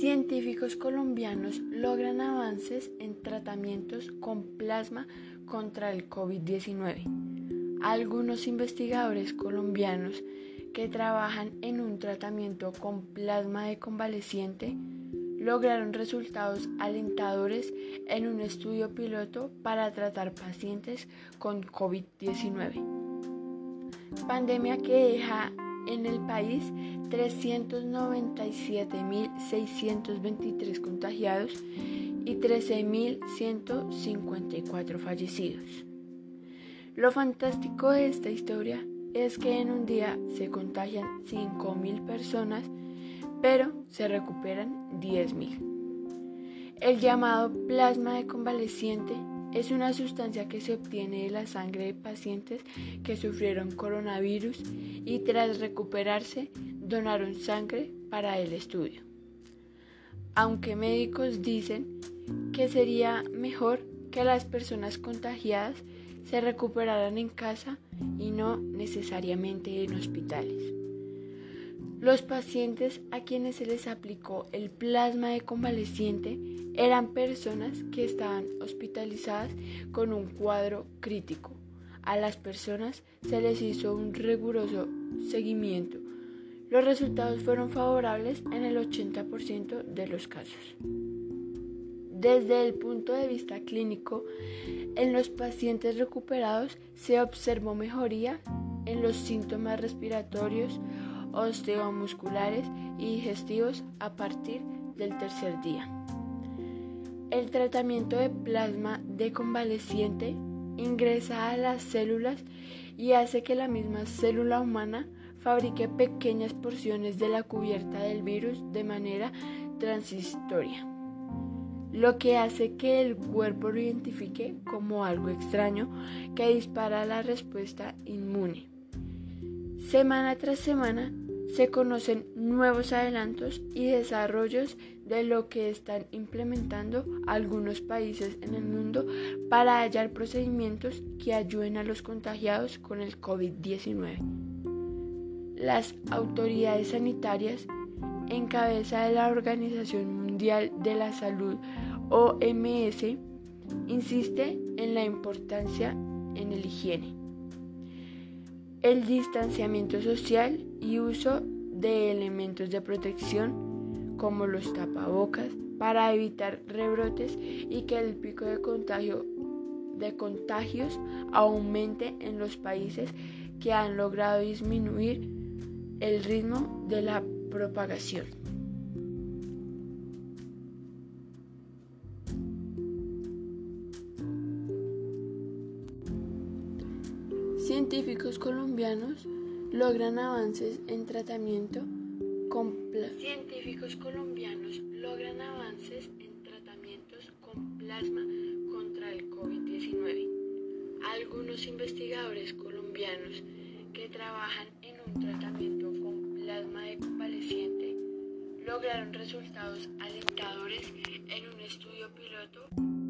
científicos colombianos logran avances en tratamientos con plasma contra el COVID-19. Algunos investigadores colombianos que trabajan en un tratamiento con plasma de convaleciente lograron resultados alentadores en un estudio piloto para tratar pacientes con COVID-19. Pandemia que deja en el país 397.623 contagiados y 13.154 fallecidos. Lo fantástico de esta historia es que en un día se contagian 5.000 personas, pero se recuperan 10.000. El llamado plasma de convaleciente es una sustancia que se obtiene de la sangre de pacientes que sufrieron coronavirus y tras recuperarse donaron sangre para el estudio. Aunque médicos dicen que sería mejor que las personas contagiadas se recuperaran en casa y no necesariamente en hospitales. Los pacientes a quienes se les aplicó el plasma de convaleciente eran personas que estaban hospitalizadas con un cuadro crítico. A las personas se les hizo un riguroso seguimiento. Los resultados fueron favorables en el 80% de los casos. Desde el punto de vista clínico, en los pacientes recuperados se observó mejoría en los síntomas respiratorios, osteomusculares y digestivos a partir del tercer día. El tratamiento de plasma de convaleciente ingresa a las células y hace que la misma célula humana fabrique pequeñas porciones de la cubierta del virus de manera transitoria, lo que hace que el cuerpo lo identifique como algo extraño que dispara la respuesta inmune. Semana tras semana se conocen nuevos adelantos y desarrollos de lo que están implementando algunos países en el mundo para hallar procedimientos que ayuden a los contagiados con el COVID-19. Las autoridades sanitarias, en cabeza de la Organización Mundial de la Salud, OMS, insiste en la importancia en el higiene el distanciamiento social y uso de elementos de protección como los tapabocas para evitar rebrotes y que el pico de contagio de contagios aumente en los países que han logrado disminuir el ritmo de la propagación. Científicos colombianos logran avances en tratamiento con Científicos colombianos logran avances en tratamientos con plasma contra el COVID-19. Algunos investigadores colombianos que trabajan en un tratamiento con plasma de convaleciente lograron resultados alentadores en un estudio piloto